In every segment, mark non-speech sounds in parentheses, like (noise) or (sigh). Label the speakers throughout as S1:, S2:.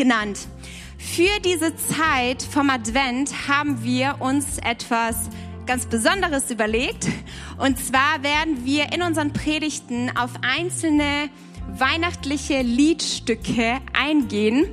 S1: genannt. Für diese Zeit vom Advent haben wir uns etwas ganz Besonderes überlegt. Und zwar werden wir in unseren Predigten auf einzelne weihnachtliche Liedstücke eingehen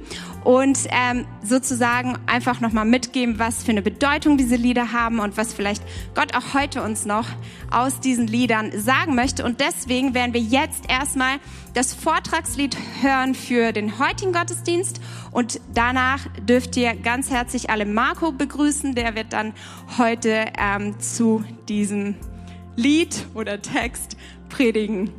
S1: und ähm, sozusagen einfach nochmal mitgeben, was für eine Bedeutung diese Lieder haben und was vielleicht Gott auch heute uns noch aus diesen Liedern sagen möchte. Und deswegen werden wir jetzt erstmal das Vortragslied hören für den heutigen Gottesdienst und danach dürft ihr ganz herzlich alle Marco begrüßen. Der wird dann heute ähm, zu diesem Lied oder Text predigen.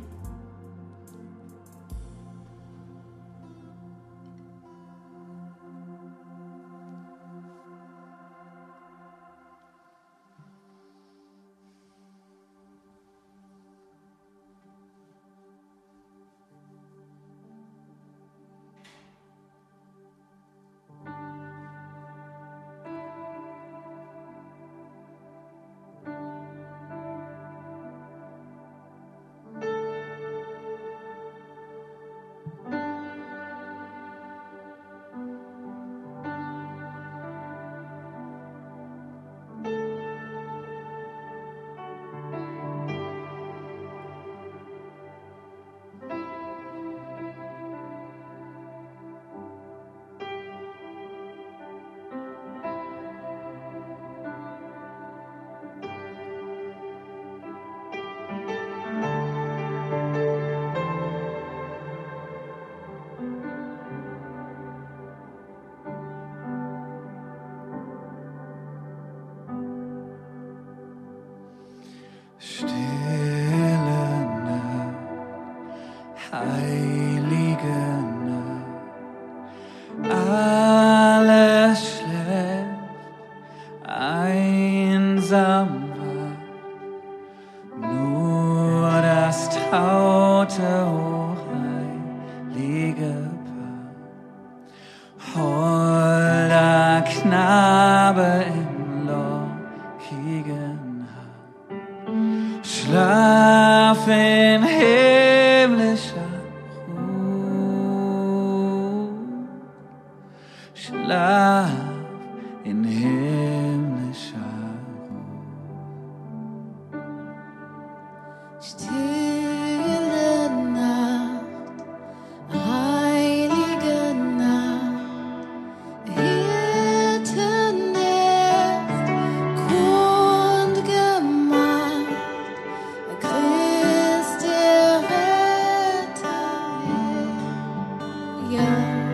S2: young.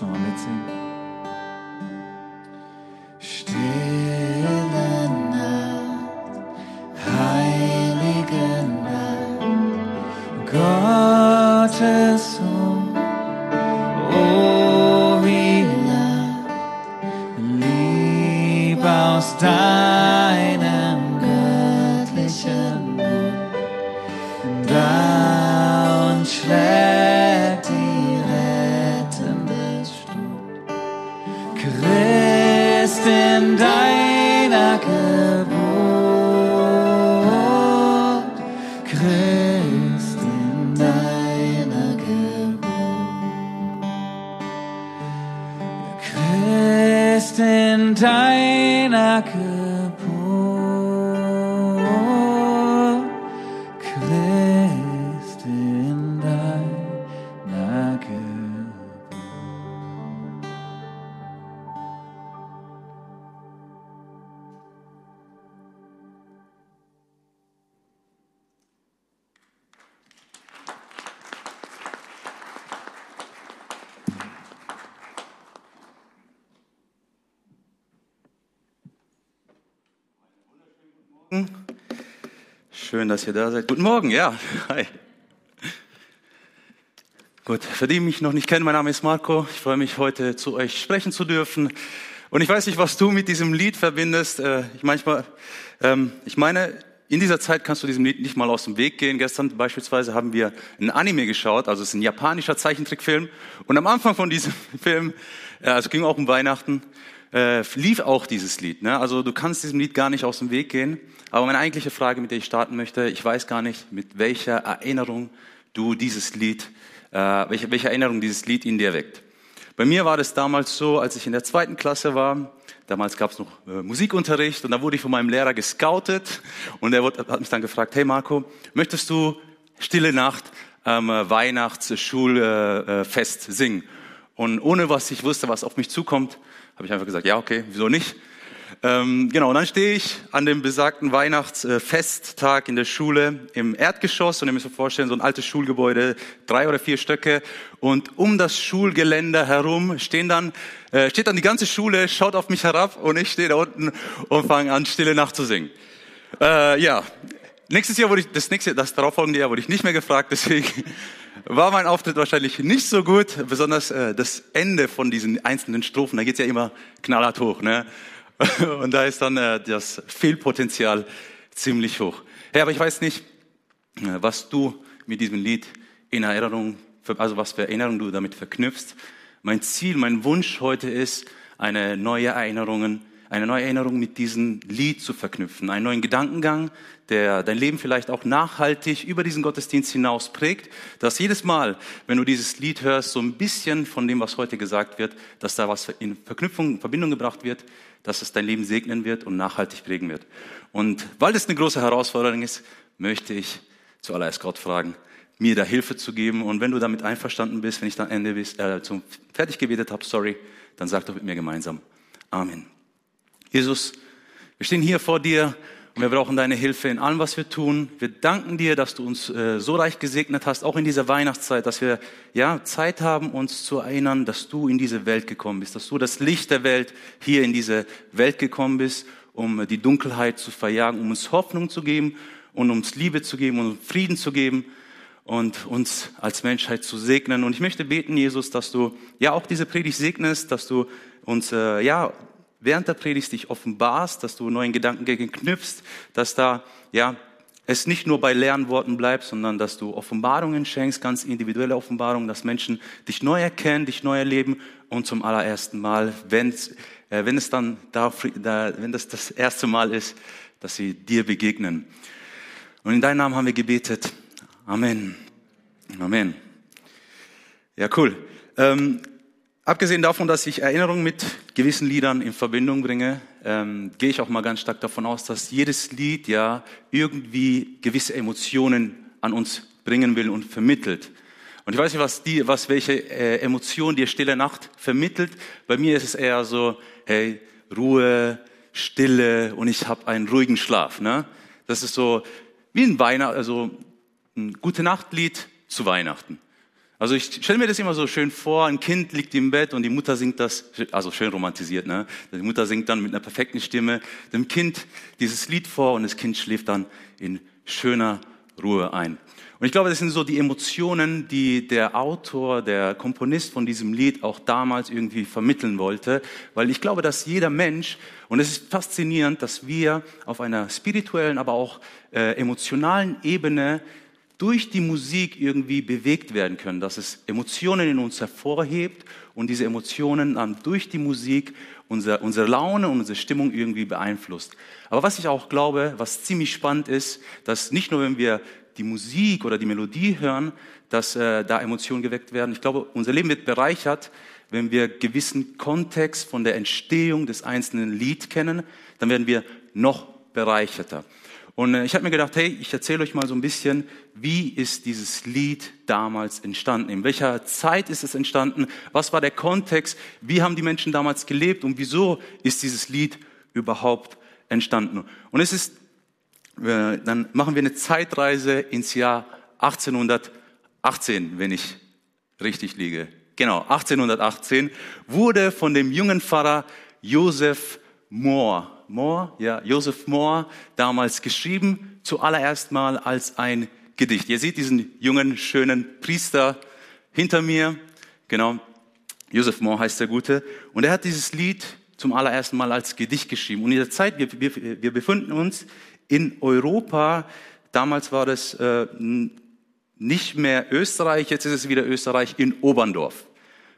S2: I'm missing.
S3: Schön, dass ihr da seid. Guten Morgen, ja. Hi. Gut, für die, die mich noch nicht kennen, mein Name ist Marco. Ich freue mich, heute zu euch sprechen zu dürfen. Und ich weiß nicht, was du mit diesem Lied verbindest. Äh, Ich manchmal, ähm, ich meine, in dieser Zeit kannst du diesem Lied nicht mal aus dem Weg gehen. Gestern beispielsweise haben wir ein Anime geschaut, also es ist ein japanischer Zeichentrickfilm. Und am Anfang von diesem (laughs) Film, äh, also es ging auch um Weihnachten, äh, lief auch dieses Lied. Ne? Also du kannst diesem Lied gar nicht aus dem Weg gehen. Aber meine eigentliche Frage, mit der ich starten möchte, ich weiß gar nicht, mit welcher Erinnerung du dieses Lied, äh, welche, welche Erinnerung dieses Lied in dir weckt. Bei mir war das damals so, als ich in der zweiten Klasse war. Damals gab es noch äh, Musikunterricht und da wurde ich von meinem Lehrer gescoutet und er hat mich dann gefragt: Hey Marco, möchtest du Stille Nacht am äh, Weihnachtsschulfest äh, singen? Und ohne was ich wusste, was auf mich zukommt, habe ich einfach gesagt: Ja, okay, wieso nicht? Ähm, genau, und dann stehe ich an dem besagten Weihnachtsfesttag in der Schule im Erdgeschoss und ihr müsst euch vorstellen, so ein altes Schulgebäude, drei oder vier Stöcke und um das Schulgelände herum stehen dann, äh, steht dann die ganze Schule, schaut auf mich herab und ich stehe da unten und fange an, Stille Nacht zu singen. Äh, ja, nächstes Jahr wurde ich, das nächste, das darauffolgende Jahr wurde ich nicht mehr gefragt, (laughs) deswegen war mein Auftritt wahrscheinlich nicht so gut, besonders äh, das Ende von diesen einzelnen Strophen, da geht's ja immer knallhart hoch, ne? (laughs) Und da ist dann äh, das Fehlpotenzial ziemlich hoch. Ja, aber ich weiß nicht, äh, was du mit diesem Lied in Erinnerung, also was für Erinnerung du damit verknüpfst. Mein Ziel, mein Wunsch heute ist, eine neue Erinnerung, eine neue Erinnerung mit diesem Lied zu verknüpfen, einen neuen Gedankengang, der dein Leben vielleicht auch nachhaltig über diesen Gottesdienst hinaus prägt, dass jedes Mal, wenn du dieses Lied hörst, so ein bisschen von dem, was heute gesagt wird, dass da was in Verknüpfung, in Verbindung gebracht wird, dass es dein Leben segnen wird und nachhaltig prägen wird. Und weil das eine große Herausforderung ist, möchte ich zuallererst Gott fragen, mir da Hilfe zu geben. Und wenn du damit einverstanden bist, wenn ich dann Ende bist, äh, zum fertig gebetet habe, sorry, dann sag doch mit mir gemeinsam Amen. Jesus, wir stehen hier vor dir und wir brauchen deine Hilfe in allem, was wir tun. Wir danken dir, dass du uns äh, so reich gesegnet hast, auch in dieser Weihnachtszeit, dass wir ja Zeit haben, uns zu erinnern, dass du in diese Welt gekommen bist, dass du das Licht der Welt hier in diese Welt gekommen bist, um die Dunkelheit zu verjagen, um uns Hoffnung zu geben und uns Liebe zu geben und Frieden zu geben und uns als Menschheit zu segnen. Und ich möchte beten, Jesus, dass du ja auch diese Predigt segnest, dass du uns äh, ja während der Predigt dich offenbarst, dass du neuen Gedankengängen knüpfst, dass da ja es nicht nur bei leeren Worten bleibt, sondern dass du Offenbarungen schenkst, ganz individuelle Offenbarungen, dass Menschen dich neu erkennen, dich neu erleben und zum allerersten Mal, wenn es, äh, wenn es dann da, da, wenn das das erste Mal ist, dass sie dir begegnen. Und in deinem Namen haben wir gebetet. Amen. Amen. Ja, cool. Ähm, abgesehen davon, dass ich Erinnerungen mit gewissen Liedern in Verbindung bringe, ähm, gehe ich auch mal ganz stark davon aus, dass jedes Lied ja irgendwie gewisse Emotionen an uns bringen will und vermittelt. Und ich weiß nicht, was die, was welche äh, Emotion dir Stille Nacht vermittelt. Bei mir ist es eher so, hey, Ruhe, Stille und ich habe einen ruhigen Schlaf. Ne? Das ist so wie ein Weihnachten, also ein gute Nachtlied zu Weihnachten. Also ich stelle mir das immer so schön vor, ein Kind liegt im Bett und die Mutter singt das, also schön romantisiert, ne? Die Mutter singt dann mit einer perfekten Stimme dem Kind dieses Lied vor und das Kind schläft dann in schöner Ruhe ein. Und ich glaube, das sind so die Emotionen, die der Autor, der Komponist von diesem Lied auch damals irgendwie vermitteln wollte, weil ich glaube, dass jeder Mensch, und es ist faszinierend, dass wir auf einer spirituellen, aber auch äh, emotionalen Ebene durch die Musik irgendwie bewegt werden können, dass es Emotionen in uns hervorhebt und diese Emotionen dann durch die Musik unsere, unsere Laune und unsere Stimmung irgendwie beeinflusst. Aber was ich auch glaube, was ziemlich spannend ist, dass nicht nur wenn wir die Musik oder die Melodie hören, dass äh, da Emotionen geweckt werden. Ich glaube, unser Leben wird bereichert, wenn wir gewissen Kontext von der Entstehung des einzelnen Lied kennen, dann werden wir noch bereicherter. Und äh, ich habe mir gedacht, hey, ich erzähle euch mal so ein bisschen, wie ist dieses Lied damals entstanden? In welcher Zeit ist es entstanden? Was war der Kontext? Wie haben die Menschen damals gelebt? Und wieso ist dieses Lied überhaupt entstanden? Und es ist dann machen wir eine Zeitreise ins Jahr 1818, wenn ich richtig liege. Genau, 1818 wurde von dem jungen Pfarrer Joseph Moore, Moore, ja, Joseph Moore damals geschrieben, zuallererst mal als ein Gedicht. Ihr seht diesen jungen, schönen Priester hinter mir. Genau, Joseph Moore heißt der Gute. Und er hat dieses Lied zum allerersten Mal als Gedicht geschrieben. Und in der Zeit, wir, wir, wir befinden uns in Europa. Damals war das äh, nicht mehr Österreich, jetzt ist es wieder Österreich in Oberndorf.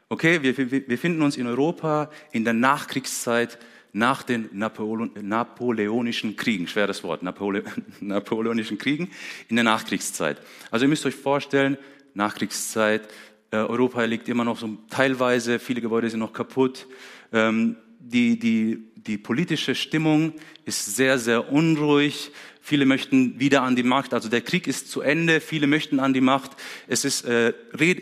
S3: Okay, wir, wir, wir finden uns in Europa in der Nachkriegszeit nach den Napoleon, napoleonischen Kriegen, schweres Wort, Napole, (laughs) napoleonischen Kriegen in der Nachkriegszeit. Also ihr müsst euch vorstellen, Nachkriegszeit, äh, Europa liegt immer noch so teilweise, viele Gebäude sind noch kaputt. Ähm, die, die, die politische Stimmung ist sehr, sehr unruhig. Viele möchten wieder an die Macht. Also der Krieg ist zu Ende. Viele möchten an die Macht. Es ist, äh,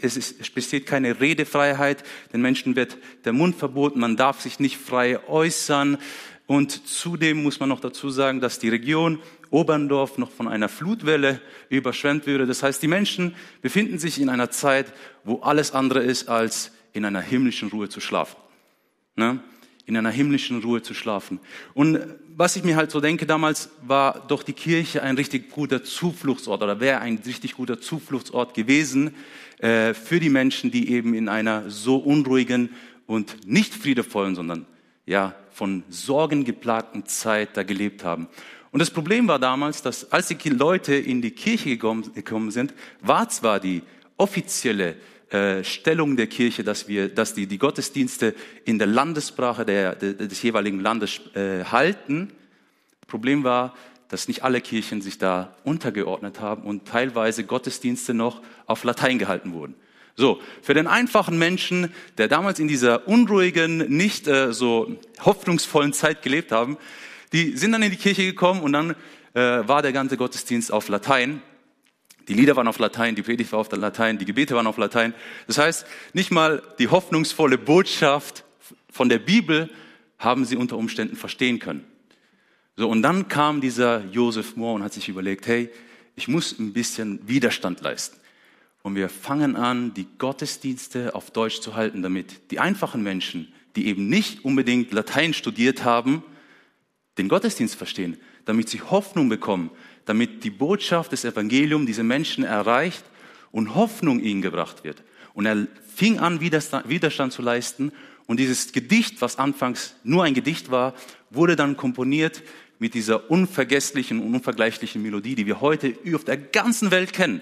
S3: es ist, es besteht keine Redefreiheit. Den Menschen wird der Mund verboten. Man darf sich nicht frei äußern. Und zudem muss man noch dazu sagen, dass die Region Oberndorf noch von einer Flutwelle überschwemmt würde. Das heißt, die Menschen befinden sich in einer Zeit, wo alles andere ist, als in einer himmlischen Ruhe zu schlafen. Ne? In einer himmlischen Ruhe zu schlafen. Und was ich mir halt so denke, damals war doch die Kirche ein richtig guter Zufluchtsort oder wäre ein richtig guter Zufluchtsort gewesen äh, für die Menschen, die eben in einer so unruhigen und nicht friedevollen, sondern ja von Sorgen geplagten Zeit da gelebt haben. Und das Problem war damals, dass als die Leute in die Kirche gekommen sind, war zwar die offizielle äh, Stellung der Kirche, dass wir, dass die, die Gottesdienste in der Landessprache der, der, des jeweiligen Landes äh, halten. Problem war, dass nicht alle Kirchen sich da untergeordnet haben und teilweise Gottesdienste noch auf Latein gehalten wurden. So, für den einfachen Menschen, der damals in dieser unruhigen, nicht äh, so hoffnungsvollen Zeit gelebt haben, die sind dann in die Kirche gekommen und dann äh, war der ganze Gottesdienst auf Latein. Die Lieder waren auf Latein, die Predigt war auf Latein, die Gebete waren auf Latein. Das heißt, nicht mal die hoffnungsvolle Botschaft von der Bibel haben sie unter Umständen verstehen können. So, und dann kam dieser Joseph Moore und hat sich überlegt, hey, ich muss ein bisschen Widerstand leisten. Und wir fangen an, die Gottesdienste auf Deutsch zu halten, damit die einfachen Menschen, die eben nicht unbedingt Latein studiert haben, den Gottesdienst verstehen, damit sie Hoffnung bekommen, damit die Botschaft des Evangeliums diese Menschen erreicht und Hoffnung ihnen gebracht wird. Und er fing an, Widerstand zu leisten. Und dieses Gedicht, was anfangs nur ein Gedicht war, wurde dann komponiert mit dieser unvergesslichen und unvergleichlichen Melodie, die wir heute auf der ganzen Welt kennen.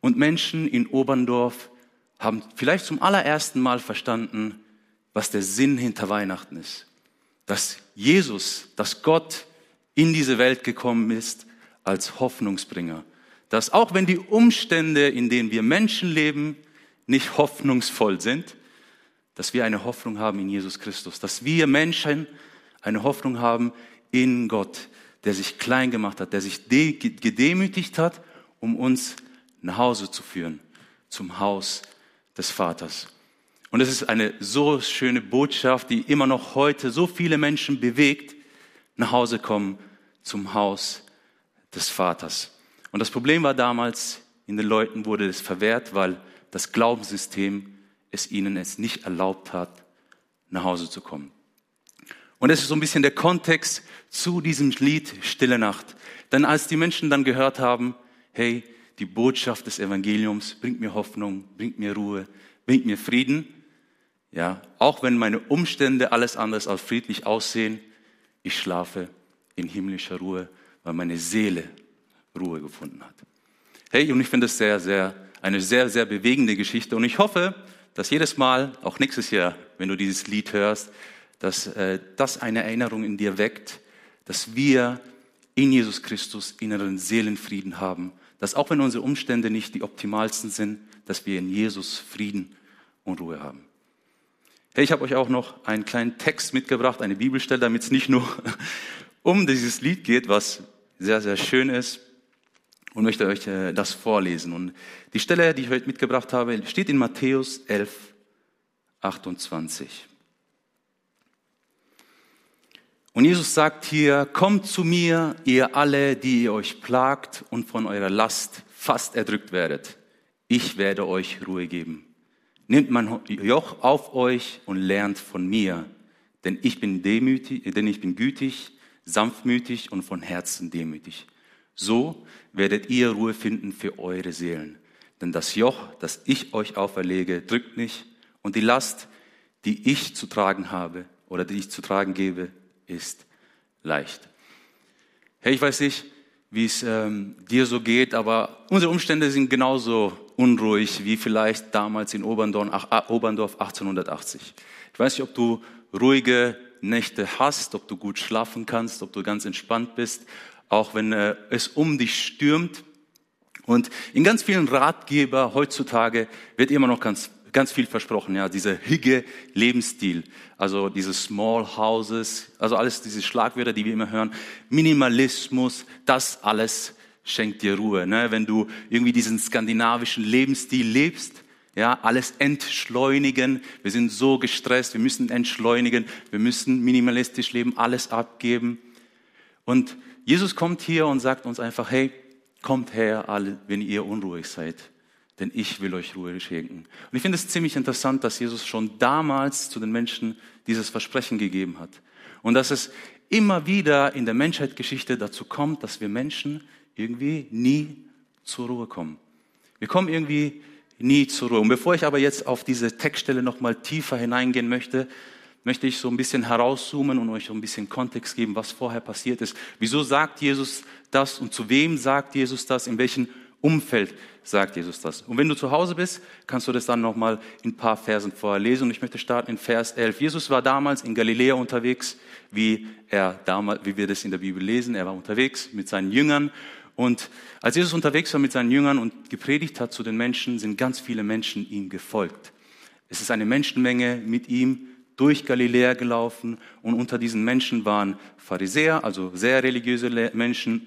S3: Und Menschen in Oberndorf haben vielleicht zum allerersten Mal verstanden, was der Sinn hinter Weihnachten ist. Dass Jesus, dass Gott in diese Welt gekommen ist als Hoffnungsbringer. Dass auch wenn die Umstände, in denen wir Menschen leben, nicht hoffnungsvoll sind, dass wir eine Hoffnung haben in Jesus Christus. Dass wir Menschen eine Hoffnung haben in Gott, der sich klein gemacht hat, der sich gedemütigt hat, um uns nach Hause zu führen, zum Haus des Vaters. Und es ist eine so schöne Botschaft, die immer noch heute so viele Menschen bewegt, nach Hause kommen zum Haus des Vaters. Und das Problem war damals, in den Leuten wurde es verwehrt, weil das Glaubenssystem es ihnen es nicht erlaubt hat, nach Hause zu kommen. Und das ist so ein bisschen der Kontext zu diesem Lied Stille Nacht. Denn als die Menschen dann gehört haben, hey, die Botschaft des Evangeliums bringt mir Hoffnung, bringt mir Ruhe, bringt mir Frieden, ja, auch wenn meine Umstände alles anders als friedlich aussehen, ich schlafe in himmlischer Ruhe, weil meine Seele Ruhe gefunden hat. Hey, und ich finde es sehr, sehr, eine sehr, sehr bewegende Geschichte. Und ich hoffe, dass jedes Mal, auch nächstes Jahr, wenn du dieses Lied hörst, dass äh, das eine Erinnerung in dir weckt, dass wir in Jesus Christus inneren Seelenfrieden haben, dass auch wenn unsere Umstände nicht die optimalsten sind, dass wir in Jesus Frieden und Ruhe haben. Hey, ich habe euch auch noch einen kleinen Text mitgebracht, eine Bibelstelle, damit es nicht nur (laughs) um dieses Lied geht, was sehr, sehr schön ist und möchte euch äh, das vorlesen. Und die Stelle, die ich heute mitgebracht habe, steht in Matthäus 11, 28. Und Jesus sagt hier, kommt zu mir, ihr alle, die ihr euch plagt und von eurer Last fast erdrückt werdet. Ich werde euch Ruhe geben. Nehmt mein Joch auf euch und lernt von mir, denn ich bin demütig, denn ich bin gütig, sanftmütig und von Herzen demütig. So werdet ihr Ruhe finden für eure Seelen. Denn das Joch, das ich euch auferlege, drückt nicht und die Last, die ich zu tragen habe oder die ich zu tragen gebe, ist leicht. Hey, ich weiß nicht, wie es ähm, dir so geht, aber unsere Umstände sind genauso unruhig wie vielleicht damals in Oberndorf, Oberndorf 1880. Ich weiß nicht, ob du ruhige Nächte hast, ob du gut schlafen kannst, ob du ganz entspannt bist, auch wenn äh, es um dich stürmt. Und in ganz vielen Ratgeber heutzutage wird immer noch ganz, ganz viel versprochen, ja, dieser higge Lebensstil, also diese Small Houses, also alles diese Schlagwörter, die wir immer hören, Minimalismus, das alles schenkt dir Ruhe. Ne? Wenn du irgendwie diesen skandinavischen Lebensstil lebst, ja, alles entschleunigen. Wir sind so gestresst, wir müssen entschleunigen, wir müssen minimalistisch leben, alles abgeben. Und Jesus kommt hier und sagt uns einfach, hey, kommt her, wenn ihr unruhig seid, denn ich will euch Ruhe schenken. Und ich finde es ziemlich interessant, dass Jesus schon damals zu den Menschen dieses Versprechen gegeben hat. Und dass es immer wieder in der Menschheitsgeschichte dazu kommt, dass wir Menschen irgendwie nie zur Ruhe kommen. Wir kommen irgendwie nie zur Ruhe. Und bevor ich aber jetzt auf diese Textstelle nochmal tiefer hineingehen möchte, möchte ich so ein bisschen herauszoomen und euch so ein bisschen Kontext geben, was vorher passiert ist. Wieso sagt Jesus das und zu wem sagt Jesus das? In welchem Umfeld sagt Jesus das? Und wenn du zu Hause bist, kannst du das dann nochmal in ein paar Versen vorher lesen. Und ich möchte starten in Vers 11. Jesus war damals in Galiläa unterwegs, wie er damals, wie wir das in der Bibel lesen. Er war unterwegs mit seinen Jüngern und als Jesus unterwegs war mit seinen Jüngern und gepredigt hat zu den Menschen, sind ganz viele Menschen ihm gefolgt. Es ist eine Menschenmenge mit ihm durch Galiläa gelaufen und unter diesen Menschen waren Pharisäer, also sehr religiöse Menschen,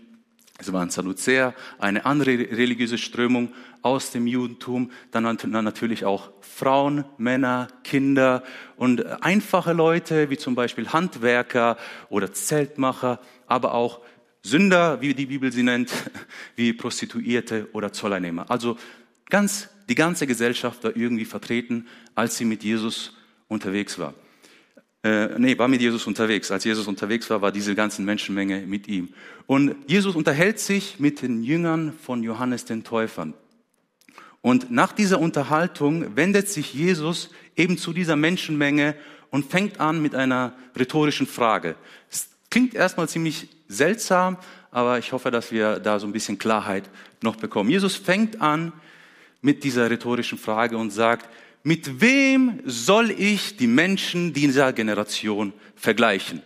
S3: es waren Sadduzäer, eine andere religiöse Strömung aus dem Judentum, dann natürlich auch Frauen, Männer, Kinder und einfache Leute wie zum Beispiel Handwerker oder Zeltmacher, aber auch Sünder, wie die Bibel sie nennt, (laughs) wie Prostituierte oder Zolleinnehmer. Also ganz, die ganze Gesellschaft war irgendwie vertreten, als sie mit Jesus unterwegs war. Äh, nee, war mit Jesus unterwegs. Als Jesus unterwegs war, war diese ganze Menschenmenge mit ihm. Und Jesus unterhält sich mit den Jüngern von Johannes den Täufern. Und nach dieser Unterhaltung wendet sich Jesus eben zu dieser Menschenmenge und fängt an mit einer rhetorischen Frage. Es klingt erstmal ziemlich seltsam, aber ich hoffe, dass wir da so ein bisschen Klarheit noch bekommen. Jesus fängt an mit dieser rhetorischen Frage und sagt, mit wem soll ich die Menschen dieser Generation vergleichen?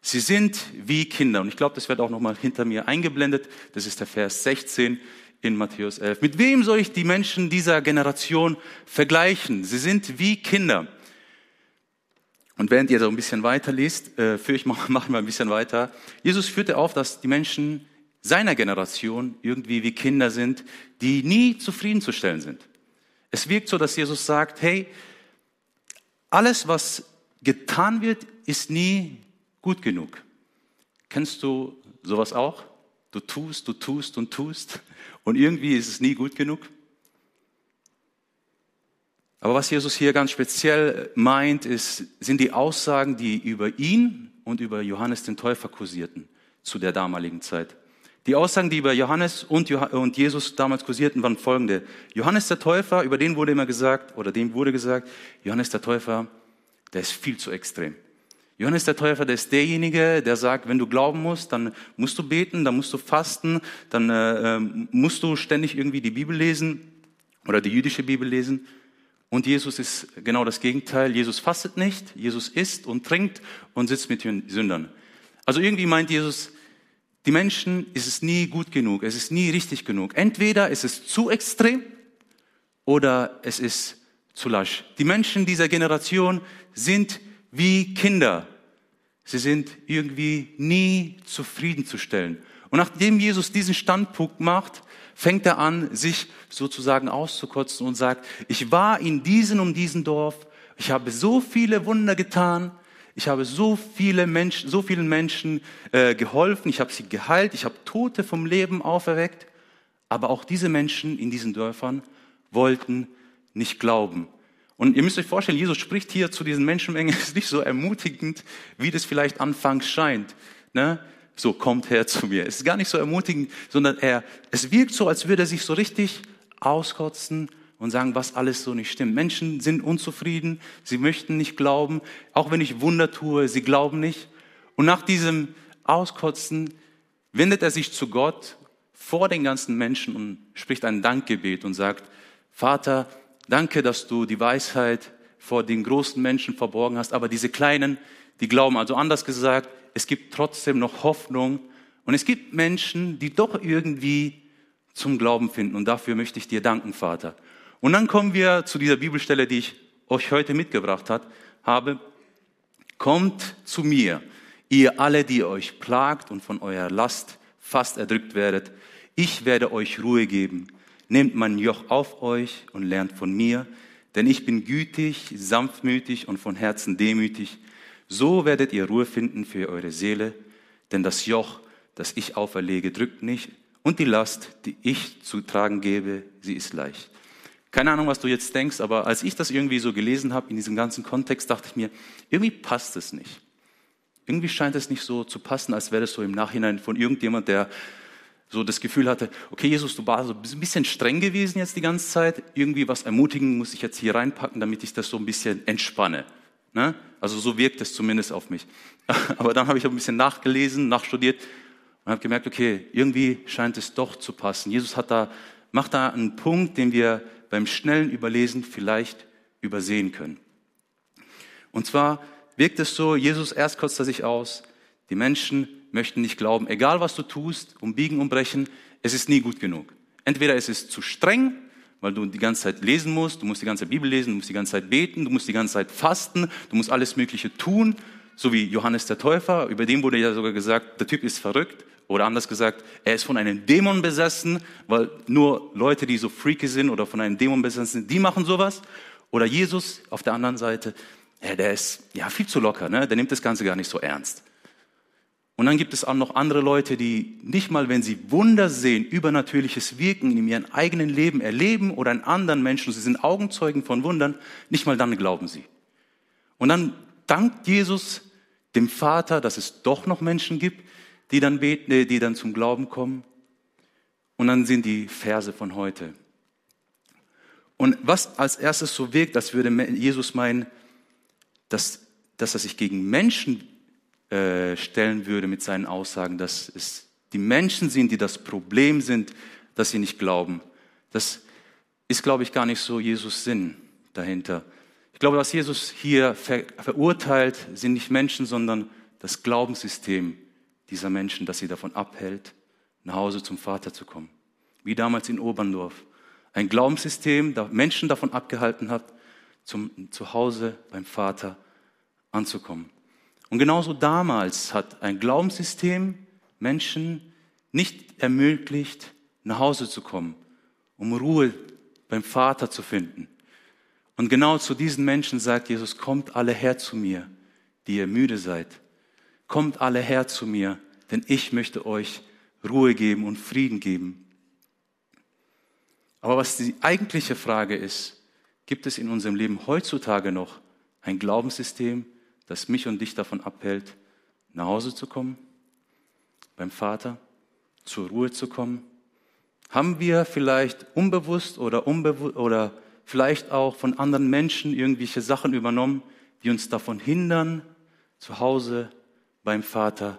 S3: Sie sind wie Kinder. Und ich glaube, das wird auch nochmal hinter mir eingeblendet. Das ist der Vers 16 in Matthäus 11. Mit wem soll ich die Menschen dieser Generation vergleichen? Sie sind wie Kinder. Und während ihr so ein bisschen weiter liest, äh, für ich mache (laughs) mach mal ein bisschen weiter. Jesus führte auf, dass die Menschen seiner Generation irgendwie wie Kinder sind, die nie zufriedenzustellen sind. Es wirkt so, dass Jesus sagt, hey, alles, was getan wird, ist nie gut genug. Kennst du sowas auch? Du tust, du tust und tust und irgendwie ist es nie gut genug. Aber was Jesus hier ganz speziell meint, ist, sind die Aussagen, die über ihn und über Johannes den Täufer kursierten zu der damaligen Zeit. Die Aussagen, die über Johannes und, und Jesus damals kursierten, waren folgende. Johannes der Täufer, über den wurde immer gesagt, oder dem wurde gesagt, Johannes der Täufer, der ist viel zu extrem. Johannes der Täufer, der ist derjenige, der sagt, wenn du glauben musst, dann musst du beten, dann musst du fasten, dann äh, ähm, musst du ständig irgendwie die Bibel lesen oder die jüdische Bibel lesen. Und Jesus ist genau das Gegenteil. Jesus fastet nicht, Jesus isst und trinkt und sitzt mit Sündern. Also irgendwie meint Jesus, die Menschen ist es nie gut genug, es ist nie richtig genug. Entweder ist es zu extrem oder es ist zu lasch. Die Menschen dieser Generation sind wie Kinder. Sie sind irgendwie nie zufriedenzustellen. Und nachdem Jesus diesen Standpunkt macht, fängt er an, sich sozusagen auszukotzen und sagt, ich war in diesem und diesem Dorf, ich habe so viele Wunder getan, ich habe so viele Menschen, so vielen Menschen äh, geholfen, ich habe sie geheilt, ich habe Tote vom Leben auferweckt, aber auch diese Menschen in diesen Dörfern wollten nicht glauben. Und ihr müsst euch vorstellen, Jesus spricht hier zu diesen Menschenmengen, (laughs) ist nicht so ermutigend, wie das vielleicht anfangs scheint. Ne? So, kommt her zu mir. Es ist gar nicht so ermutigend, sondern er, es wirkt so, als würde er sich so richtig auskotzen und sagen, was alles so nicht stimmt. Menschen sind unzufrieden, sie möchten nicht glauben, auch wenn ich Wunder tue, sie glauben nicht. Und nach diesem Auskotzen wendet er sich zu Gott vor den ganzen Menschen und spricht ein Dankgebet und sagt, Vater, danke, dass du die Weisheit vor den großen Menschen verborgen hast, aber diese kleinen, die glauben. Also anders gesagt, es gibt trotzdem noch Hoffnung und es gibt Menschen, die doch irgendwie zum Glauben finden und dafür möchte ich dir danken, Vater. Und dann kommen wir zu dieser Bibelstelle, die ich euch heute mitgebracht habe. Kommt zu mir, ihr alle, die euch plagt und von eurer Last fast erdrückt werdet. Ich werde euch Ruhe geben. Nehmt mein Joch auf euch und lernt von mir, denn ich bin gütig, sanftmütig und von Herzen demütig. So werdet ihr Ruhe finden für eure Seele, denn das Joch, das ich auferlege, drückt nicht, und die Last, die ich zu tragen gebe, sie ist leicht. Keine Ahnung, was du jetzt denkst, aber als ich das irgendwie so gelesen habe in diesem ganzen Kontext, dachte ich mir, irgendwie passt es nicht. Irgendwie scheint es nicht so zu passen, als wäre es so im Nachhinein von irgendjemand, der so das Gefühl hatte, okay, Jesus, du warst so ein bisschen streng gewesen jetzt die ganze Zeit. Irgendwie was ermutigen muss ich jetzt hier reinpacken, damit ich das so ein bisschen entspanne. Ne? Also so wirkt es zumindest auf mich. (laughs) Aber dann habe ich ein bisschen nachgelesen, nachstudiert und habe gemerkt, okay, irgendwie scheint es doch zu passen. Jesus hat da, macht da einen Punkt, den wir beim schnellen Überlesen vielleicht übersehen können. Und zwar wirkt es so, Jesus erst kotzt er sich aus, die Menschen möchten nicht glauben, egal was du tust, um Biegen und Brechen, es ist nie gut genug. Entweder es ist zu streng, weil du die ganze Zeit lesen musst, du musst die ganze Bibel lesen, du musst die ganze Zeit beten, du musst die ganze Zeit fasten, du musst alles Mögliche tun, so wie Johannes der Täufer, über den wurde ja sogar gesagt, der Typ ist verrückt, oder anders gesagt, er ist von einem Dämon besessen, weil nur Leute, die so freaky sind oder von einem Dämon besessen sind, die machen sowas. Oder Jesus auf der anderen Seite, ja, der ist ja viel zu locker, ne? der nimmt das Ganze gar nicht so ernst. Und dann gibt es auch noch andere Leute, die nicht mal, wenn sie Wunder sehen, übernatürliches Wirken in ihrem eigenen Leben erleben oder in anderen Menschen, sie sind Augenzeugen von Wundern, nicht mal dann glauben sie. Und dann dankt Jesus dem Vater, dass es doch noch Menschen gibt, die dann beten, äh, die dann zum Glauben kommen. Und dann sind die Verse von heute. Und was als erstes so wirkt, als würde Jesus meinen, dass, dass er sich gegen Menschen äh, stellen würde mit seinen Aussagen, dass es die Menschen sind, die das Problem sind, dass sie nicht glauben. Das ist, glaube ich, gar nicht so Jesus Sinn dahinter. Ich glaube, was Jesus hier ver verurteilt, sind nicht Menschen, sondern das Glaubenssystem dieser Menschen, das sie davon abhält, nach Hause zum Vater zu kommen. Wie damals in Oberndorf. Ein Glaubenssystem, das Menschen davon abgehalten hat, zum Zuhause beim Vater anzukommen. Und genauso damals hat ein Glaubenssystem Menschen nicht ermöglicht, nach Hause zu kommen, um Ruhe beim Vater zu finden. Und genau zu diesen Menschen sagt Jesus, kommt alle her zu mir, die ihr müde seid. Kommt alle her zu mir, denn ich möchte euch Ruhe geben und Frieden geben. Aber was die eigentliche Frage ist, gibt es in unserem Leben heutzutage noch ein Glaubenssystem, das mich und dich davon abhält, nach Hause zu kommen, beim Vater, zur Ruhe zu kommen? Haben wir vielleicht unbewusst oder, unbewusst oder vielleicht auch von anderen Menschen irgendwelche Sachen übernommen, die uns davon hindern, zu Hause beim Vater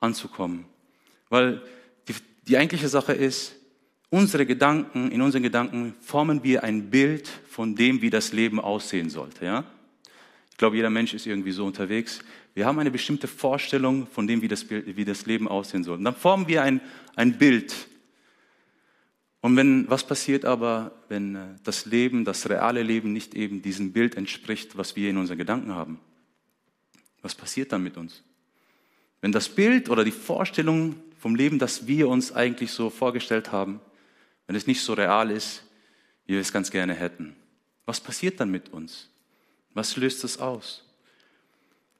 S3: anzukommen? Weil die, die eigentliche Sache ist, unsere Gedanken, in unseren Gedanken formen wir ein Bild von dem, wie das Leben aussehen sollte. Ja? Ich glaube, jeder Mensch ist irgendwie so unterwegs. Wir haben eine bestimmte Vorstellung von dem, wie das, wie das Leben aussehen soll. Und dann formen wir ein, ein Bild. Und wenn, was passiert aber, wenn äh, das Leben, das reale Leben nicht eben diesem Bild entspricht, was wir in unseren Gedanken haben? Was passiert dann mit uns? Wenn das Bild oder die Vorstellung vom Leben, das wir uns eigentlich so vorgestellt haben, wenn es nicht so real ist, wie wir es ganz gerne hätten, was passiert dann mit uns? Was löst es aus?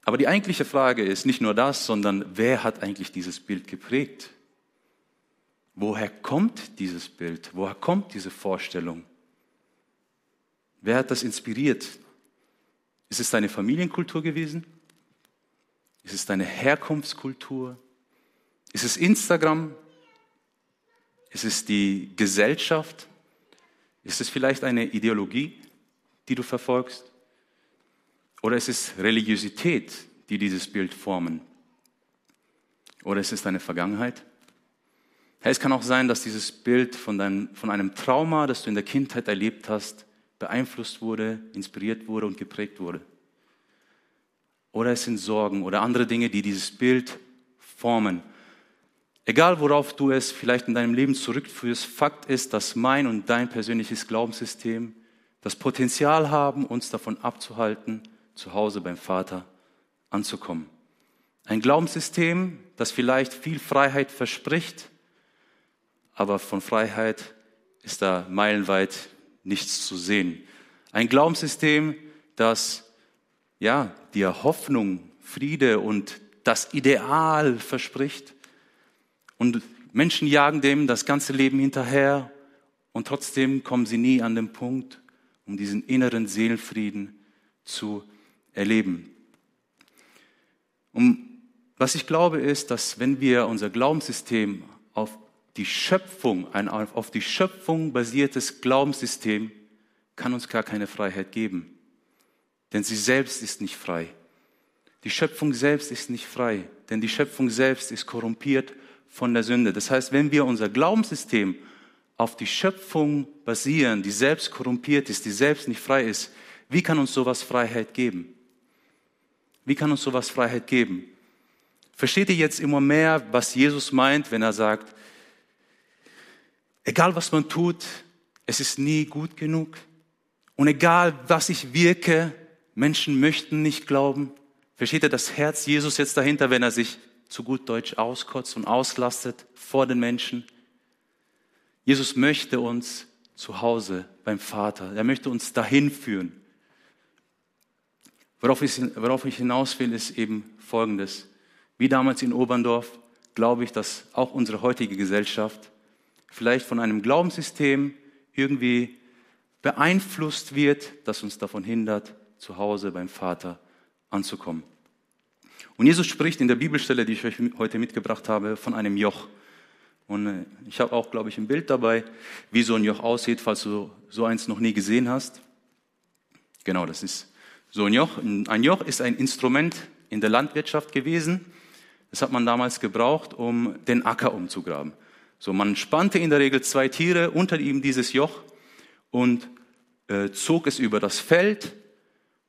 S3: Aber die eigentliche Frage ist nicht nur das, sondern wer hat eigentlich dieses Bild geprägt? Woher kommt dieses Bild? Woher kommt diese Vorstellung? Wer hat das inspiriert? Ist es deine Familienkultur gewesen? Ist es deine Herkunftskultur? Ist es Instagram? Ist es die Gesellschaft? Ist es vielleicht eine Ideologie, die du verfolgst? Oder ist es Religiosität, die dieses Bild formen? Oder ist es deine Vergangenheit? Es kann auch sein, dass dieses Bild von, deinem, von einem Trauma, das du in der Kindheit erlebt hast, beeinflusst wurde, inspiriert wurde und geprägt wurde. Oder es sind Sorgen oder andere Dinge, die dieses Bild formen. Egal worauf du es vielleicht in deinem Leben zurückführst, Fakt ist, dass mein und dein persönliches Glaubenssystem das Potenzial haben, uns davon abzuhalten, zu Hause beim Vater anzukommen. Ein Glaubenssystem, das vielleicht viel Freiheit verspricht, aber von Freiheit ist da meilenweit nichts zu sehen. Ein Glaubenssystem, das ja dir Hoffnung, Friede und das Ideal verspricht. Und Menschen jagen dem das ganze Leben hinterher und trotzdem kommen sie nie an den Punkt, um diesen inneren Seelenfrieden zu erleben. Und was ich glaube ist, dass wenn wir unser Glaubenssystem auf die Schöpfung, ein auf die Schöpfung basiertes Glaubenssystem kann uns gar keine Freiheit geben. Denn sie selbst ist nicht frei. Die Schöpfung selbst ist nicht frei, denn die Schöpfung selbst ist korrumpiert von der Sünde. Das heißt, wenn wir unser Glaubenssystem auf die Schöpfung basieren, die selbst korrumpiert ist, die selbst nicht frei ist, wie kann uns sowas Freiheit geben? Wie kann uns sowas Freiheit geben? Versteht ihr jetzt immer mehr, was Jesus meint, wenn er sagt, egal was man tut, es ist nie gut genug. Und egal was ich wirke, Menschen möchten nicht glauben. Versteht ihr das Herz Jesus jetzt dahinter, wenn er sich zu gut Deutsch auskotzt und auslastet vor den Menschen? Jesus möchte uns zu Hause beim Vater. Er möchte uns dahin führen. Worauf ich, hinaus will, ist eben Folgendes. Wie damals in Oberndorf glaube ich, dass auch unsere heutige Gesellschaft vielleicht von einem Glaubenssystem irgendwie beeinflusst wird, das uns davon hindert, zu Hause beim Vater anzukommen. Und Jesus spricht in der Bibelstelle, die ich euch heute mitgebracht habe, von einem Joch. Und äh, ich habe auch, glaube ich, ein Bild dabei, wie so ein Joch aussieht, falls du so eins noch nie gesehen hast. Genau, das ist so ein Joch, ein Joch ist ein Instrument in der Landwirtschaft gewesen. Das hat man damals gebraucht, um den Acker umzugraben. So, man spannte in der Regel zwei Tiere unter ihm dieses Joch und äh, zog es über das Feld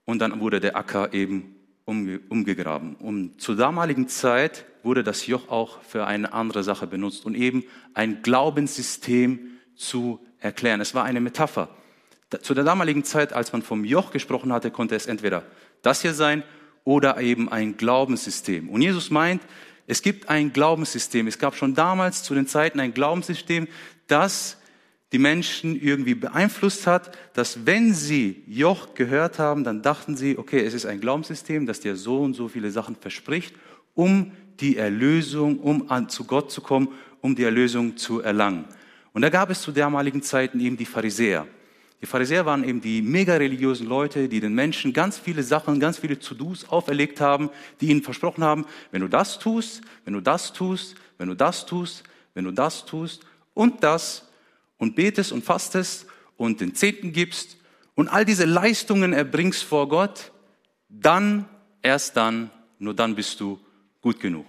S3: und dann wurde der Acker eben umge umgegraben. Und zur damaligen Zeit wurde das Joch auch für eine andere Sache benutzt und eben ein Glaubenssystem zu erklären. Es war eine Metapher. Zu der damaligen Zeit, als man vom Joch gesprochen hatte, konnte es entweder das hier sein oder eben ein Glaubenssystem. Und Jesus meint, es gibt ein Glaubenssystem. Es gab schon damals zu den Zeiten ein Glaubenssystem, das die Menschen irgendwie beeinflusst hat, dass wenn sie Joch gehört haben, dann dachten sie, okay, es ist ein Glaubenssystem, das dir so und so viele Sachen verspricht, um die Erlösung, um an, zu Gott zu kommen, um die Erlösung zu erlangen. Und da gab es zu damaligen Zeiten eben die Pharisäer. Die Pharisäer waren eben die mega religiösen Leute, die den Menschen ganz viele Sachen, ganz viele To-Dos auferlegt haben, die ihnen versprochen haben, wenn du das tust, wenn du das tust, wenn du das tust, wenn du das tust und das und betest und fastest und den Zehnten gibst und all diese Leistungen erbringst vor Gott, dann, erst dann, nur dann bist du gut genug.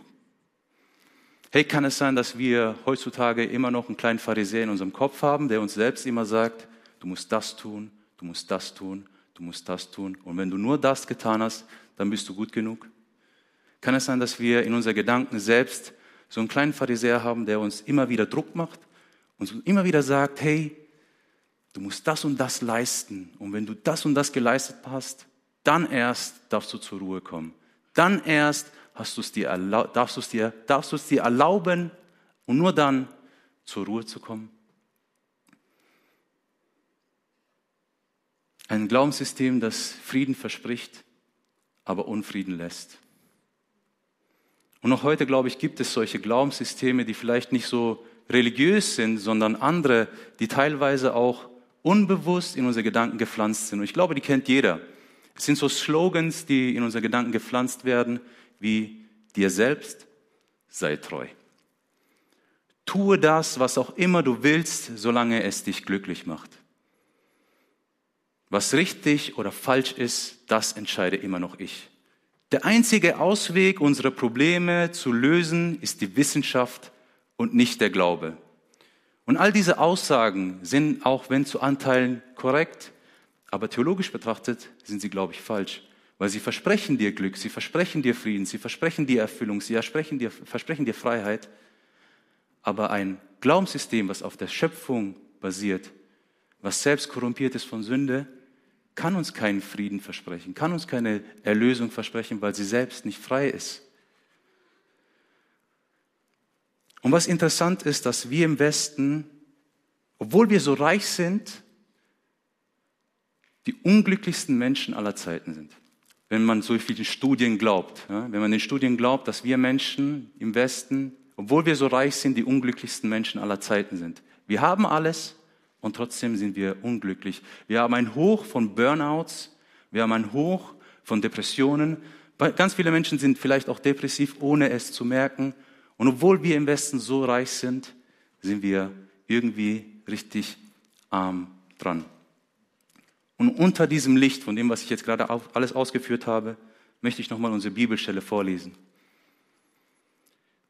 S3: Hey, kann es sein, dass wir heutzutage immer noch einen kleinen Pharisäer in unserem Kopf haben, der uns selbst immer sagt, du musst das tun, du musst das tun, du musst das tun. Und wenn du nur das getan hast, dann bist du gut genug. Kann es sein, dass wir in unseren Gedanken selbst so einen kleinen Pharisäer haben, der uns immer wieder Druck macht und immer wieder sagt, hey, du musst das und das leisten. Und wenn du das und das geleistet hast, dann erst darfst du zur Ruhe kommen. Dann erst hast dir darfst du es dir, dir erlauben und nur dann zur Ruhe zu kommen. Ein Glaubenssystem, das Frieden verspricht, aber Unfrieden lässt. Und noch heute, glaube ich, gibt es solche Glaubenssysteme, die vielleicht nicht so religiös sind, sondern andere, die teilweise auch unbewusst in unsere Gedanken gepflanzt sind. Und ich glaube, die kennt jeder. Es sind so Slogans, die in unsere Gedanken gepflanzt werden, wie dir selbst sei treu. Tue das, was auch immer du willst, solange es dich glücklich macht. Was richtig oder falsch ist, das entscheide immer noch ich. Der einzige Ausweg, unsere Probleme zu lösen, ist die Wissenschaft und nicht der Glaube. Und all diese Aussagen sind, auch wenn zu Anteilen korrekt, aber theologisch betrachtet sind sie, glaube ich, falsch. Weil sie versprechen dir Glück, sie versprechen dir Frieden, sie versprechen dir Erfüllung, sie versprechen dir, versprechen dir Freiheit. Aber ein Glaubenssystem, was auf der Schöpfung basiert, was selbst korrumpiert ist von Sünde, kann uns keinen Frieden versprechen, kann uns keine Erlösung versprechen, weil sie selbst nicht frei ist. Und was interessant ist, dass wir im Westen, obwohl wir so reich sind, die unglücklichsten Menschen aller Zeiten sind. Wenn man so vielen Studien glaubt. Wenn man den Studien glaubt, dass wir Menschen im Westen, obwohl wir so reich sind, die unglücklichsten Menschen aller Zeiten sind. Wir haben alles, und trotzdem sind wir unglücklich. Wir haben ein Hoch von Burnouts, wir haben ein Hoch von Depressionen. Ganz viele Menschen sind vielleicht auch depressiv, ohne es zu merken. Und obwohl wir im Westen so reich sind, sind wir irgendwie richtig arm dran. Und unter diesem Licht, von dem, was ich jetzt gerade alles ausgeführt habe, möchte ich nochmal unsere Bibelstelle vorlesen.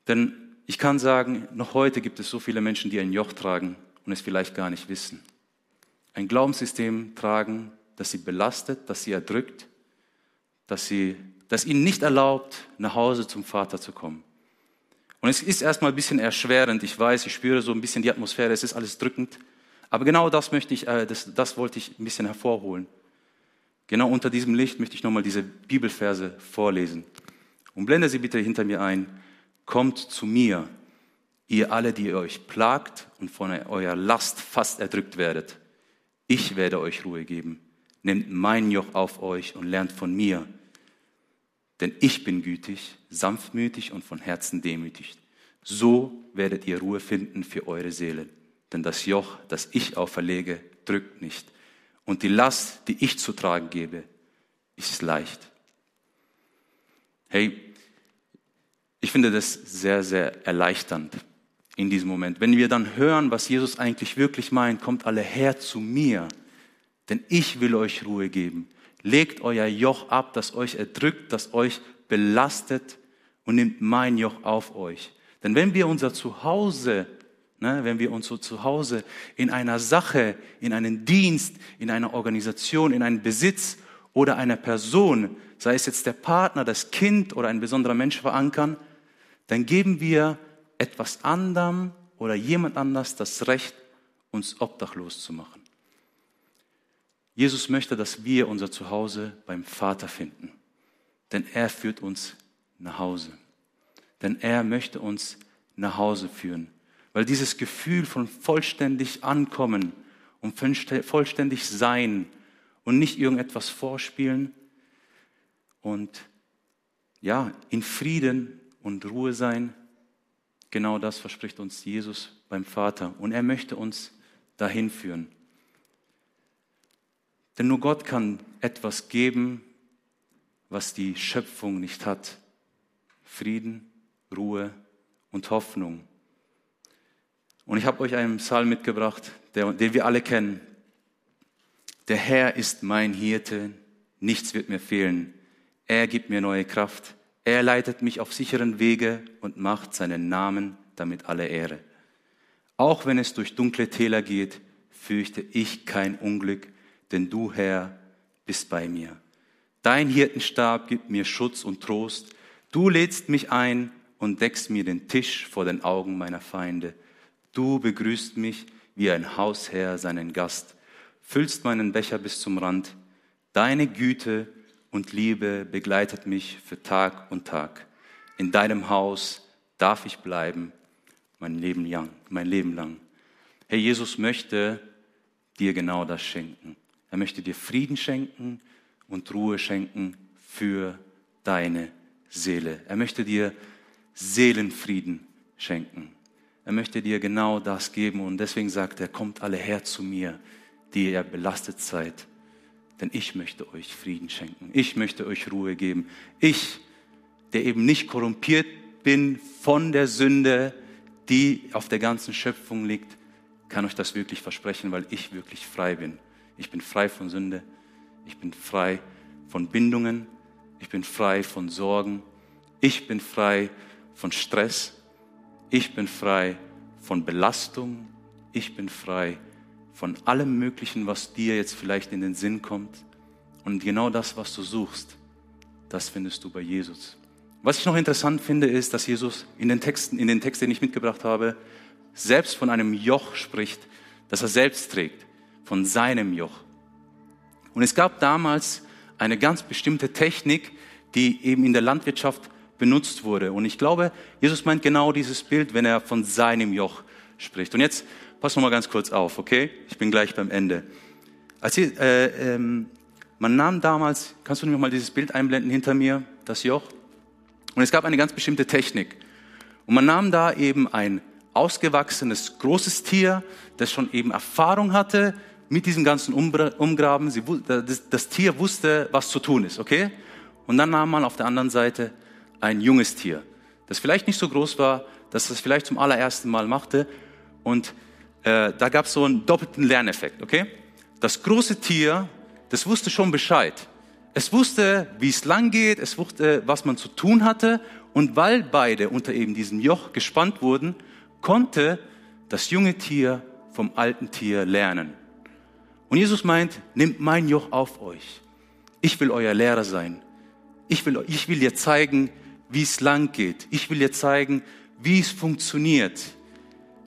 S3: Denn ich kann sagen, noch heute gibt es so viele Menschen, die ein Joch tragen und es vielleicht gar nicht wissen. Ein Glaubenssystem tragen, das sie belastet, das sie erdrückt, das, sie, das ihnen nicht erlaubt, nach Hause zum Vater zu kommen. Und es ist erstmal ein bisschen erschwerend, ich weiß, ich spüre so ein bisschen die Atmosphäre, es ist alles drückend. Aber genau das möchte ich, äh, das, das wollte ich ein bisschen hervorholen. Genau unter diesem Licht möchte ich nochmal diese Bibelverse vorlesen. Und blende sie bitte hinter mir ein. Kommt zu mir, ihr alle, die ihr euch plagt und von eurer Last fast erdrückt werdet. Ich werde euch Ruhe geben. Nehmt mein Joch auf euch und lernt von mir. Denn ich bin gütig, sanftmütig und von Herzen demütig. So werdet ihr Ruhe finden für eure Seelen. Denn das Joch, das ich auferlege, drückt nicht. Und die Last, die ich zu tragen gebe, ist leicht. Hey, ich finde das sehr, sehr erleichternd in diesem Moment. Wenn wir dann hören, was Jesus eigentlich wirklich meint, kommt alle her zu mir, denn ich will euch Ruhe geben. Legt euer Joch ab, das euch erdrückt, das euch belastet und nimmt mein Joch auf euch. Denn wenn wir unser Zuhause, ne, wenn wir uns so zu Hause in einer Sache, in einen Dienst, in einer Organisation, in einen Besitz oder einer Person, sei es jetzt der Partner, das Kind oder ein besonderer Mensch verankern, dann geben wir etwas anderem oder jemand anders das Recht, uns obdachlos zu machen. Jesus möchte, dass wir unser Zuhause beim Vater finden, denn er führt uns nach Hause. Denn er möchte uns nach Hause führen, weil dieses Gefühl von vollständig ankommen und vollständig sein und nicht irgendetwas vorspielen und ja, in Frieden und Ruhe sein, Genau das verspricht uns Jesus beim Vater. Und er möchte uns dahin führen. Denn nur Gott kann etwas geben, was die Schöpfung nicht hat. Frieden, Ruhe und Hoffnung. Und ich habe euch einen Psalm mitgebracht, der, den wir alle kennen. Der Herr ist mein Hirte, nichts wird mir fehlen. Er gibt mir neue Kraft. Er leitet mich auf sicheren Wege und macht seinen Namen damit alle Ehre. Auch wenn es durch dunkle Täler geht, fürchte ich kein Unglück, denn du, Herr, bist bei mir. Dein Hirtenstab gibt mir Schutz und Trost. Du lädst mich ein und deckst mir den Tisch vor den Augen meiner Feinde. Du begrüßt mich wie ein Hausherr seinen Gast, füllst meinen Becher bis zum Rand. Deine Güte und Liebe begleitet mich für Tag und Tag. In deinem Haus darf ich bleiben, mein Leben lang, mein Leben lang. Herr Jesus möchte dir genau das schenken. Er möchte dir Frieden schenken und Ruhe schenken für deine Seele. Er möchte dir Seelenfrieden schenken. Er möchte dir genau das geben und deswegen sagt er, kommt alle her zu mir, die ihr belastet seid, denn ich möchte euch Frieden schenken. Ich möchte euch Ruhe geben. Ich, der eben nicht korrumpiert bin von der Sünde, die auf der ganzen Schöpfung liegt, kann euch das wirklich versprechen, weil ich wirklich frei bin. Ich bin frei von Sünde. Ich bin frei von Bindungen. Ich bin frei von Sorgen. Ich bin frei von Stress. Ich bin frei von Belastung. Ich bin frei von allem Möglichen, was dir jetzt vielleicht in den Sinn kommt. Und genau das, was du suchst, das findest du bei Jesus. Was ich noch interessant finde, ist, dass Jesus in den Texten, in den Texten, den ich mitgebracht habe, selbst von einem Joch spricht, das er selbst trägt, von seinem Joch. Und es gab damals eine ganz bestimmte Technik, die eben in der Landwirtschaft benutzt wurde. Und ich glaube, Jesus meint genau dieses Bild, wenn er von seinem Joch spricht. Und jetzt pass mal ganz kurz auf, okay? Ich bin gleich beim Ende. Als äh, ähm, man nahm damals, kannst du noch mal dieses Bild einblenden hinter mir, das Joch? Und es gab eine ganz bestimmte Technik. Und man nahm da eben ein ausgewachsenes, großes Tier, das schon eben Erfahrung hatte mit diesem ganzen Umgraben. Sie, das, das Tier wusste, was zu tun ist, okay? Und dann nahm man auf der anderen Seite ein junges Tier, das vielleicht nicht so groß war, dass das vielleicht zum allerersten Mal machte. Und äh, da gab es so einen doppelten Lerneffekt, okay? Das große Tier, das wusste schon Bescheid. Es wusste, wie es lang geht, es wusste, was man zu tun hatte. Und weil beide unter eben diesem Joch gespannt wurden, konnte das junge Tier vom alten Tier lernen. Und Jesus meint, nehmt mein Joch auf euch. Ich will euer Lehrer sein. Ich will, ich will dir zeigen, wie es lang geht. Ich will dir zeigen, wie es funktioniert.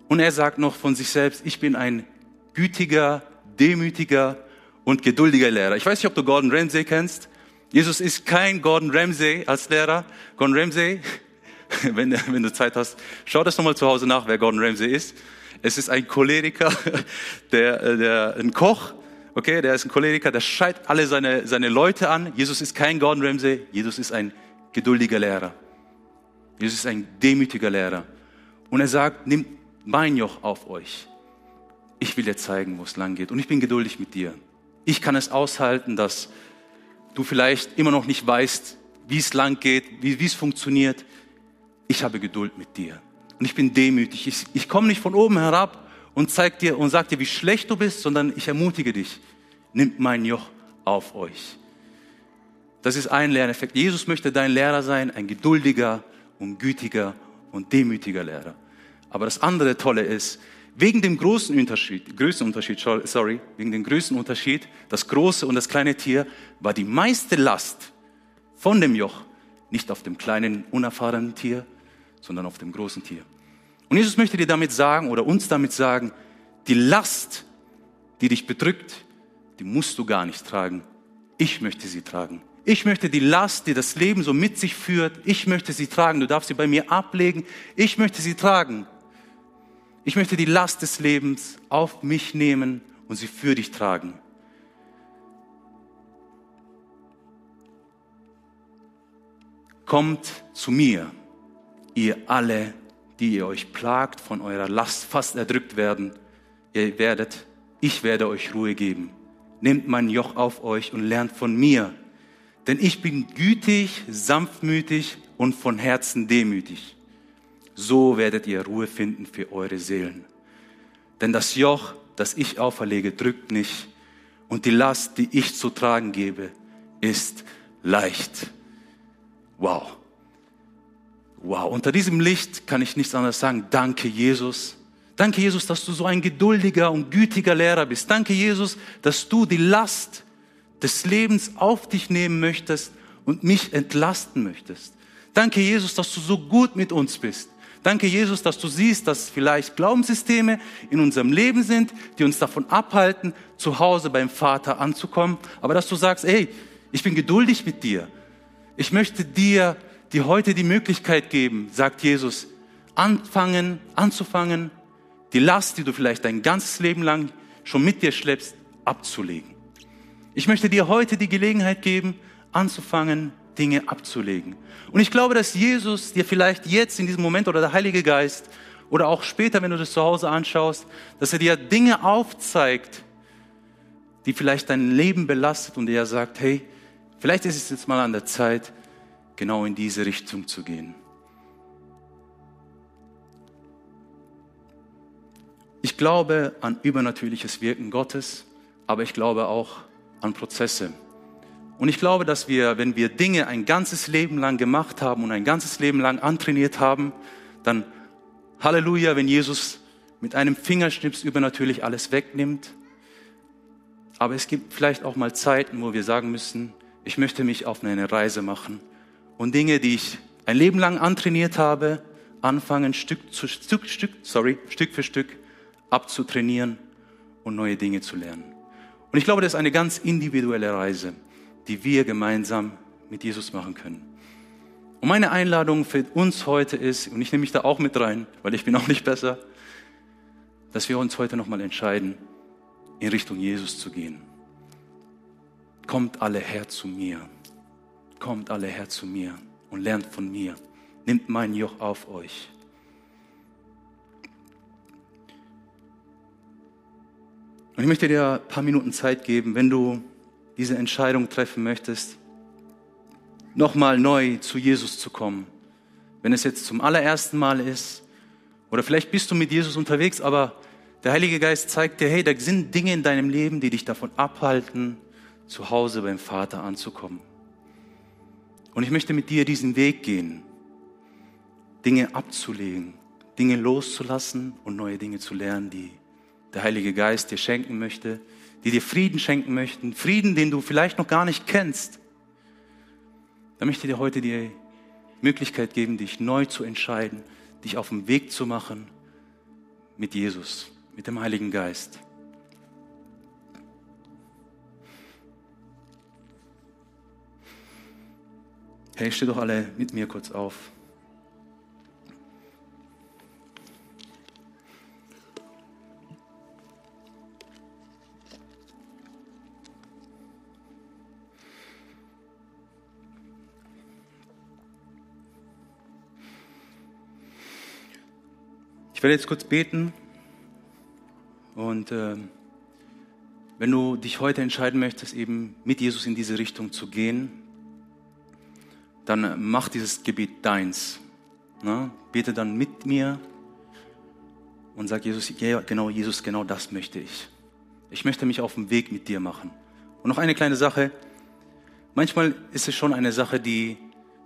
S3: Und er sagt noch von sich selbst, ich bin ein gütiger, demütiger und geduldiger Lehrer. Ich weiß nicht, ob du Gordon Ramsay kennst. Jesus ist kein Gordon Ramsay als Lehrer. Gordon Ramsay, (laughs) wenn, wenn du Zeit hast, schau das nochmal zu Hause nach, wer Gordon Ramsay ist. Es ist ein Choleriker, (laughs) der, der, ein Koch, okay, der ist ein Choleriker, der schreit alle seine, seine Leute an. Jesus ist kein Gordon Ramsay, Jesus ist ein geduldiger Lehrer. Jesus ist ein demütiger Lehrer. Und er sagt, nimmt mein Joch auf euch. Ich will dir zeigen, wo es lang geht. Und ich bin geduldig mit dir. Ich kann es aushalten, dass du vielleicht immer noch nicht weißt, wie es lang geht, wie, wie es funktioniert. Ich habe Geduld mit dir. Und ich bin demütig. Ich, ich komme nicht von oben herab und zeig dir und sag dir, wie schlecht du bist, sondern ich ermutige dich. Nimmt mein Joch auf euch. Das ist ein Lerneffekt. Jesus möchte dein Lehrer sein, ein geduldiger und gütiger und demütiger Lehrer. Aber das andere Tolle ist, Wegen dem großen Unterschied, Größenunterschied, sorry, wegen dem Größenunterschied, das große und das kleine Tier, war die meiste Last von dem Joch nicht auf dem kleinen, unerfahrenen Tier, sondern auf dem großen Tier. Und Jesus möchte dir damit sagen oder uns damit sagen, die Last, die dich bedrückt, die musst du gar nicht tragen. Ich möchte sie tragen. Ich möchte die Last, die das Leben so mit sich führt, ich möchte sie tragen. Du darfst sie bei mir ablegen. Ich möchte sie tragen. Ich möchte die Last des Lebens auf mich nehmen und sie für dich tragen. Kommt zu mir, ihr alle, die ihr euch plagt, von eurer Last fast erdrückt werden. Ihr werdet, ich werde euch Ruhe geben. nehmt mein Joch auf euch und lernt von mir. Denn ich bin gütig, sanftmütig und von Herzen demütig. So werdet ihr Ruhe finden für eure Seelen. Denn das Joch, das ich auferlege, drückt nicht. Und die Last, die ich zu tragen gebe, ist leicht. Wow. Wow. Unter diesem Licht kann ich nichts anderes sagen. Danke, Jesus. Danke, Jesus, dass du so ein geduldiger und gütiger Lehrer bist. Danke, Jesus, dass du die Last des Lebens auf dich nehmen möchtest und mich entlasten möchtest. Danke, Jesus, dass du so gut mit uns bist. Danke, Jesus, dass du siehst, dass vielleicht Glaubenssysteme in unserem Leben sind, die uns davon abhalten, zu Hause beim Vater anzukommen. Aber dass du sagst, ey, ich bin geduldig mit dir. Ich möchte dir die heute die Möglichkeit geben, sagt Jesus, anfangen, anzufangen, die Last, die du vielleicht dein ganzes Leben lang schon mit dir schleppst, abzulegen. Ich möchte dir heute die Gelegenheit geben, anzufangen, Dinge abzulegen. Und ich glaube, dass Jesus dir vielleicht jetzt in diesem Moment oder der Heilige Geist oder auch später, wenn du das zu Hause anschaust, dass er dir Dinge aufzeigt, die vielleicht dein Leben belastet und er sagt, hey, vielleicht ist es jetzt mal an der Zeit, genau in diese Richtung zu gehen. Ich glaube an übernatürliches Wirken Gottes, aber ich glaube auch an Prozesse. Und ich glaube, dass wir, wenn wir Dinge ein ganzes Leben lang gemacht haben und ein ganzes Leben lang antrainiert haben, dann Halleluja, wenn Jesus mit einem Fingerschnips übernatürlich alles wegnimmt. Aber es gibt vielleicht auch mal Zeiten, wo wir sagen müssen, ich möchte mich auf eine Reise machen und Dinge, die ich ein Leben lang antrainiert habe, anfangen Stück, zu, Stück, Stück, sorry, Stück für Stück abzutrainieren und neue Dinge zu lernen. Und ich glaube, das ist eine ganz individuelle Reise, die wir gemeinsam mit Jesus machen können. Und meine Einladung für uns heute ist, und ich nehme mich da auch mit rein, weil ich bin auch nicht besser, dass wir uns heute nochmal entscheiden, in Richtung Jesus zu gehen. Kommt alle her zu mir. Kommt alle her zu mir und lernt von mir. Nimmt mein Joch auf euch. Und ich möchte dir ein paar Minuten Zeit geben, wenn du diese Entscheidung treffen möchtest, nochmal neu zu Jesus zu kommen. Wenn es jetzt zum allerersten Mal ist, oder vielleicht bist du mit Jesus unterwegs, aber der Heilige Geist zeigt dir, hey, da sind Dinge in deinem Leben, die dich davon abhalten, zu Hause beim Vater anzukommen. Und ich möchte mit dir diesen Weg gehen, Dinge abzulegen, Dinge loszulassen und neue Dinge zu lernen, die der Heilige Geist dir schenken möchte, die dir Frieden schenken möchten, Frieden, den du vielleicht noch gar nicht kennst. Da möchte ich dir heute die Möglichkeit geben, dich neu zu entscheiden, dich auf den Weg zu machen mit Jesus, mit dem Heiligen Geist. Hey, steht doch alle mit mir kurz auf. Ich werde jetzt kurz beten und äh, wenn du dich heute entscheiden möchtest, eben mit Jesus in diese Richtung zu gehen, dann mach dieses Gebet deins. Ne? Bete dann mit mir und sag Jesus, ja, genau, Jesus, genau das möchte ich. Ich möchte mich auf den Weg mit dir machen. Und noch eine kleine Sache. Manchmal ist es schon eine Sache, die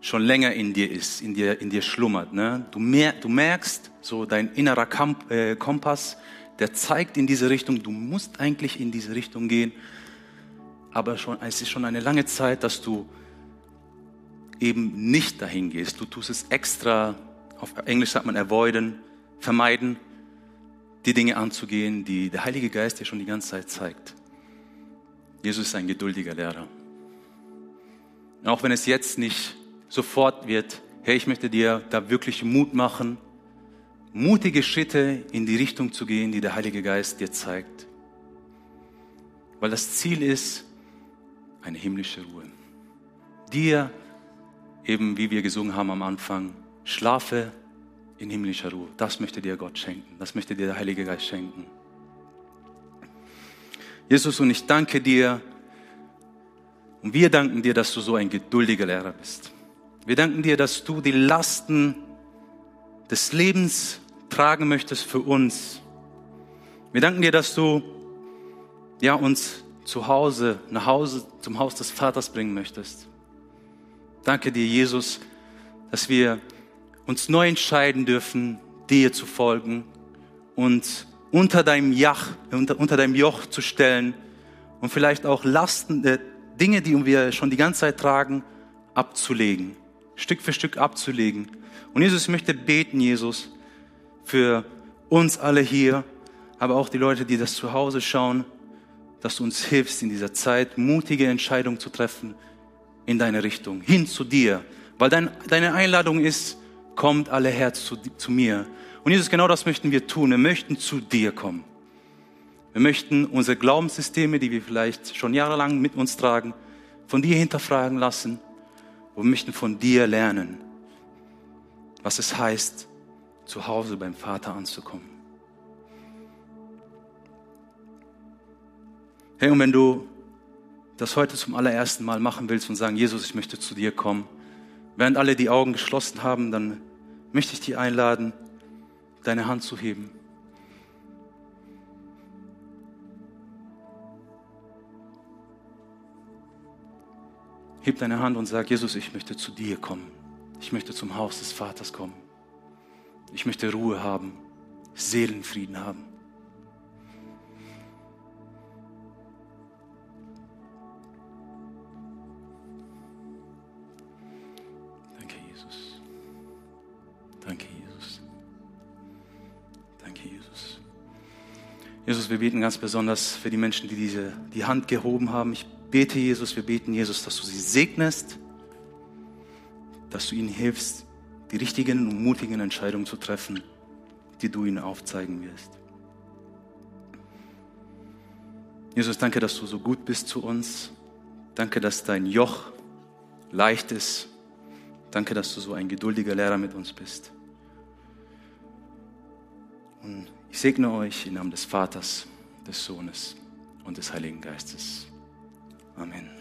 S3: schon länger in dir ist, in dir, in dir schlummert. Ne? Du, mer du merkst, so dein innerer Kamp äh, Kompass, der zeigt in diese Richtung, du musst eigentlich in diese Richtung gehen. Aber schon, es ist schon eine lange Zeit, dass du eben nicht dahin gehst. Du tust es extra, auf Englisch sagt man avoiden, vermeiden, die Dinge anzugehen, die der Heilige Geist dir schon die ganze Zeit zeigt. Jesus ist ein geduldiger Lehrer. Auch wenn es jetzt nicht sofort wird, hey, ich möchte dir da wirklich Mut machen, mutige Schritte in die Richtung zu gehen, die der Heilige Geist dir zeigt. Weil das Ziel ist eine himmlische Ruhe. Dir eben wie wir gesungen haben am Anfang, schlafe in himmlischer Ruhe. Das möchte dir Gott schenken. Das möchte dir der Heilige Geist schenken. Jesus, und ich danke dir und wir danken dir, dass du so ein geduldiger Lehrer bist. Wir danken dir, dass du die Lasten des Lebens tragen möchtest für uns. Wir danken dir, dass du ja, uns zu Hause, nach Hause, zum Haus des Vaters bringen möchtest. Danke dir, Jesus, dass wir uns neu entscheiden dürfen, dir zu folgen und unter deinem, Jach, unter, unter deinem Joch zu stellen und vielleicht auch Lasten, äh, Dinge, die wir schon die ganze Zeit tragen, abzulegen, Stück für Stück abzulegen. Und Jesus, ich möchte beten, Jesus, für uns alle hier, aber auch die Leute, die das zu Hause schauen, dass du uns hilfst in dieser Zeit, mutige Entscheidungen zu treffen in deine Richtung, hin zu dir. Weil dein, deine Einladung ist, kommt alle her zu, zu mir. Und Jesus, genau das möchten wir tun. Wir möchten zu dir kommen. Wir möchten unsere Glaubenssysteme, die wir vielleicht schon jahrelang mit uns tragen, von dir hinterfragen lassen. Und wir möchten von dir lernen, was es heißt, zu Hause beim Vater anzukommen. Hey, und wenn du das heute zum allerersten Mal machen willst und sagen, Jesus, ich möchte zu dir kommen, während alle die Augen geschlossen haben, dann möchte ich dich einladen, deine Hand zu heben. Heb deine Hand und sag, Jesus, ich möchte zu dir kommen. Ich möchte zum Haus des Vaters kommen. Ich möchte Ruhe haben, Seelenfrieden haben. Jesus, wir beten ganz besonders für die Menschen, die diese, die Hand gehoben haben. Ich bete, Jesus, wir beten, Jesus, dass du sie segnest, dass du ihnen hilfst, die richtigen und mutigen Entscheidungen zu treffen, die du ihnen aufzeigen wirst. Jesus, danke, dass du so gut bist zu uns. Danke, dass dein Joch leicht ist. Danke, dass du so ein geduldiger Lehrer mit uns bist. Und ich segne euch im Namen des Vaters, des Sohnes und des Heiligen Geistes. Amen.